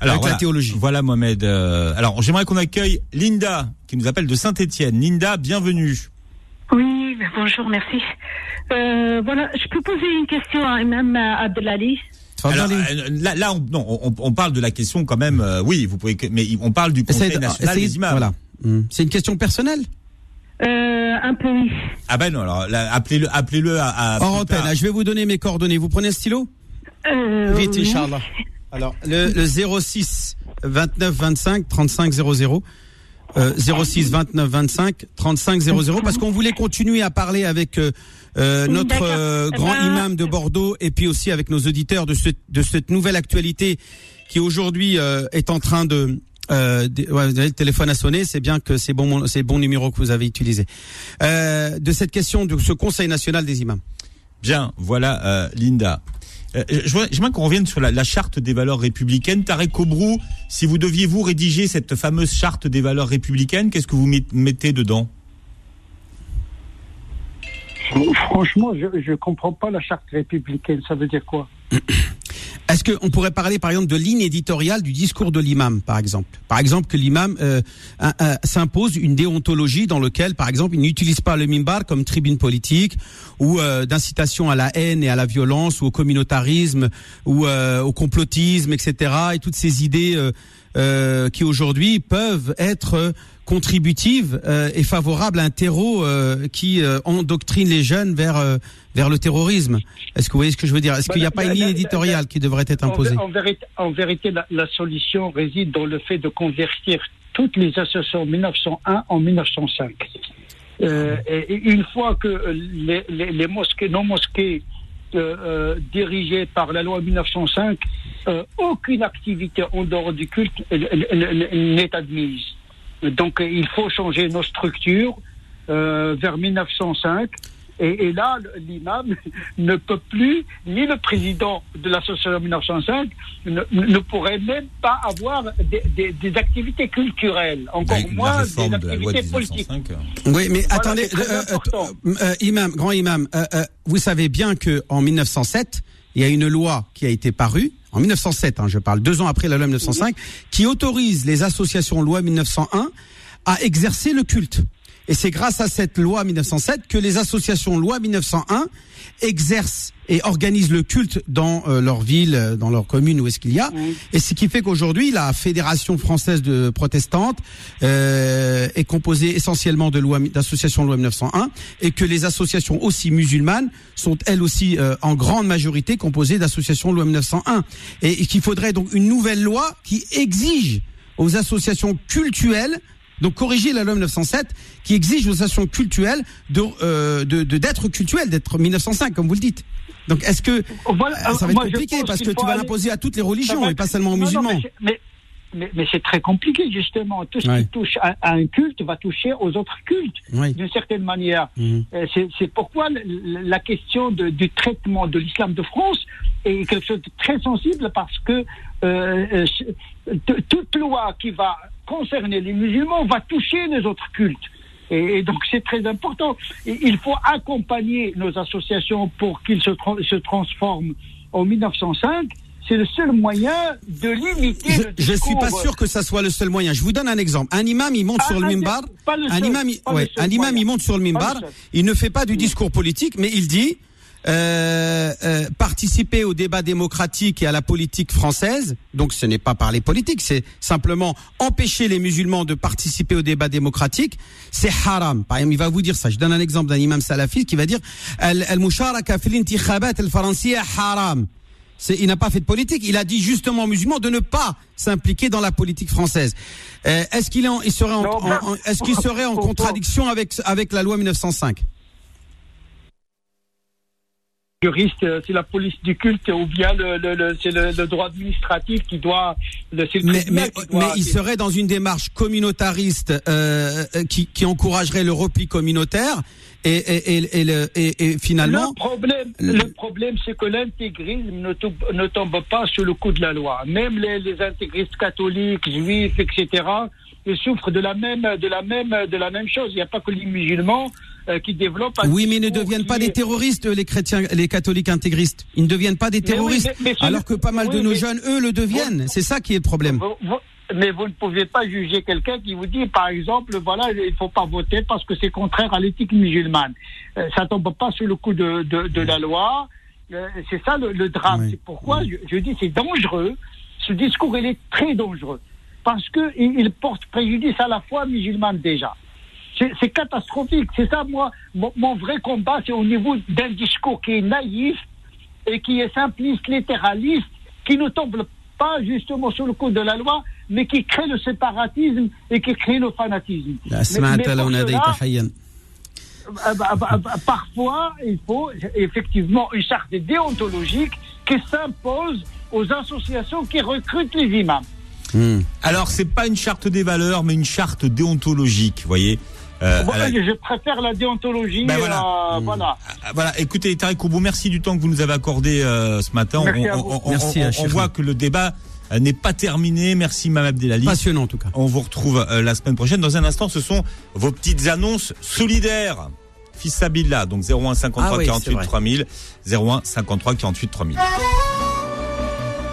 Alors, Avec la voilà, théologie. Voilà Mohamed. Euh, alors j'aimerais qu'on accueille Linda qui nous appelle de Saint-Étienne. Linda, bienvenue. Oui, bonjour, merci. Euh, voilà, je peux poser une question à Imam Abdelali Alors, euh, là, là, on, non, on, on parle de la question quand même. euh, oui, vous pouvez, mais on parle du Conseil Essayez de- national essayez- des imams. Voilà. Hmm. C'est une question personnelle euh, Un peu, oui. Ah ben non, alors là, appelez-le, appelez-le à. à Hors antenne, je vais vous donner mes coordonnées. Vous prenez un stylo Euh, Vite, oui. Inch'Allah. Alors, le, le 06 29 25 35 00. Euh, 06 29 25 35 00 parce qu'on voulait continuer à parler avec euh, euh, notre euh, grand Eh ben, imam de Bordeaux et puis aussi avec nos auditeurs de, ce- de cette nouvelle actualité qui aujourd'hui euh, est en train de euh, de- ouais, le téléphone a sonné, c'est bien que c'est bon, c'est le bon numéro que vous avez utilisé. Euh, de cette question de ce Conseil national des imams. Bien, voilà euh, Linda. Euh, J'aimerais qu'on revienne sur la, la charte des valeurs républicaines. Tarek Obrou, si vous deviez vous rédiger cette fameuse charte des valeurs républicaines, qu'est-ce que vous met- mettez dedans? Franchement, je ne comprends pas la charte républicaine. Ça veut dire quoi? [clears throat] Est-ce qu'on pourrait parler par exemple de ligne éditoriale du discours de l'imam, par exemple? Par exemple que l'imam euh, s'impose une déontologie dans laquelle, par exemple, il n'utilise pas le mimbar comme tribune politique ou euh, d'incitation à la haine et à la violence ou au communautarisme ou euh, au complotisme, etc. Et toutes ces idées euh, euh, qui aujourd'hui peuvent être contributives euh, et favorables à un terreau euh, qui euh, endoctrine les jeunes vers vers le terrorisme. Est-ce que vous voyez ce que je veux dire? Est-ce Bah, qu'il n'y a pas une la- ligne éditoriale qui devrait être imposée? en vérité, en vérité, la, la solution réside dans le fait de convertir toutes les associations 1901 en 1905. Euh, et une fois que les, les, les mosquées, non mosquées, euh, euh, dirigées par la loi 1905, euh, aucune activité en dehors du culte n'est admise. Donc il faut changer nos structures euh, vers 1905. Et, et là, l'imam [laughs] ne peut plus, ni le président de l'association 1905 ne, ne pourrait même pas avoir des, des- des activités culturelles, encore moins la des réforme de la loi de activités politiques. 1905. Oui, mais Voilà, attendez, euh, euh, euh, imam, grand imam, euh, euh, vous savez bien que en 1907, il y a une loi qui a été parue en 1907, hein, je parle deux ans après la loi 1905, qui autorise les associations loi 1901 à exercer le culte. Et c'est grâce à cette loi 1907 que les associations loi 1901 exercent et organisent le culte dans euh, leur ville, euh, dans leur commune où est-ce qu'il y a. Et ce qui fait qu'aujourd'hui, la Fédération française de protestantes euh, est composée essentiellement de lois d'associations loi 1901 et que les associations aussi musulmanes sont elles aussi euh, en grande majorité composées d'associations loi 1901 et, et qu'il faudrait donc une nouvelle loi qui exige aux associations cultuelles donc corriger la loi 1907 qui exige aux associations cultuelles de euh, de de- d'être cultuelles, d'être 1905 comme vous le dites. Donc est-ce que Voilà, euh, ça va être compliqué parce que tu vas aller- l'imposer à toutes les religions va et pas seulement aux Non, musulmans. mais c'est- mais mais, mais c'est très compliqué, justement. Tout ce Ouais. qui touche à, à un culte va toucher aux autres cultes, Oui. d'une certaine manière. Mhm. Euh, C'est pourquoi la question de- du traitement de l'islam de France est quelque chose de très sensible parce que euh, toute loi qui va concerner les musulmans va toucher les autres cultes. Et, donc c'est très important. Et il faut accompagner nos associations pour qu'ils se, tra- se transforment en 1905. C'est le seul moyen de limiter Je, le je suis discours, pas sûr que ça soit le seul moyen. Je vous donne un exemple. Un imam, il monte Ah, sur le mimbar. Un imam, il- monte sur le mimbar. Il ne fait pas du discours politique, mais il dit euh, euh, participer au débat démocratique et à la politique française. Donc, ce n'est pas parler politique, c'est simplement empêcher les musulmans de participer au débat démocratique. C'est haram. Par exemple, il va vous dire ça. Je donne un exemple d'un imam salafiste qui va dire al musharaka fil intikhabat al faransiya haram. Il n'a pas fait de politique. Il a dit justement aux musulmans de ne pas s'impliquer dans la politique française. Euh, est-ce qu'il est serait en, Non, en- en- est-ce qu'il [laughs] serait en faut- faut- contradiction avec avec la loi 1905 juriste, euh, c'est la police du culte ou bien le, le, le- c'est le, le droit administratif qui doit. le- Mais, mais, qui doit- mais il serait dans une démarche communautariste euh, euh, qui, qui encouragerait le repli communautaire et, et, et, le- et- et finalement Le problème, le- le problème, c'est que l'intégrisme ne, tombe- ne tombe pas sous le coup de la loi. Même les, les intégristes catholiques, juifs, etc., souffrent de la même, de la même, de la même chose. Il n'y a pas que les musulmans euh, qui développent. un oui, mais ils ne deviennent pas qui des terroristes, les chrétiens, les catholiques intégristes. Ils ne deviennent pas des Mais oui, terroristes, mais- mais c'est- alors que pas mal de nos jeunes, eux, le deviennent. C'est ça qui est le problème. Vous- vous- mais vous ne pouvez pas juger quelqu'un qui vous dit, par exemple, voilà, il faut pas voter parce que c'est contraire à l'éthique musulmane. Euh, ça tombe pas sous le coup de, de, de la loi. Euh, c'est ça le, le drame. Oui. C'est pourquoi je, je dis c'est dangereux. Ce discours, il est très dangereux parce qu'il portent préjudice à la foi musulmane déjà. C'est catastrophique. C'est ça, moi, mon, vrai combat, c'est au niveau d'un discours qui est naïf et qui est simpliste, littéraliste, qui ne tombe pas justement sur le coup de la loi, mais qui crée le séparatisme et qui crée le fanatisme. Euh, bah, bah, bah, parfois, il faut effectivement une charte déontologique qui s'impose aux associations qui recrutent les imams. Hmm. Alors, c'est pas une charte des valeurs, mais une charte déontologique, vous voyez. Euh, Voilà, à la- Je préfère la déontologie. Ben voilà. euh, voilà. Ah, Voilà, écoutez Tariq Oubou, merci du temps que vous nous avez accordé euh, ce matin. Merci à vous. Merci, on- on Chérif. voit que le débat euh, n'est pas terminé. Merci Mme Abdelali. Passionnant en tout cas. On vous retrouve euh, la semaine prochaine. Dans un instant, ce sont vos petites annonces solidaires. Fils Sabila, donc 01 53 Ah oui, c'est 48 vrai. 3000, 01 53 48 3000.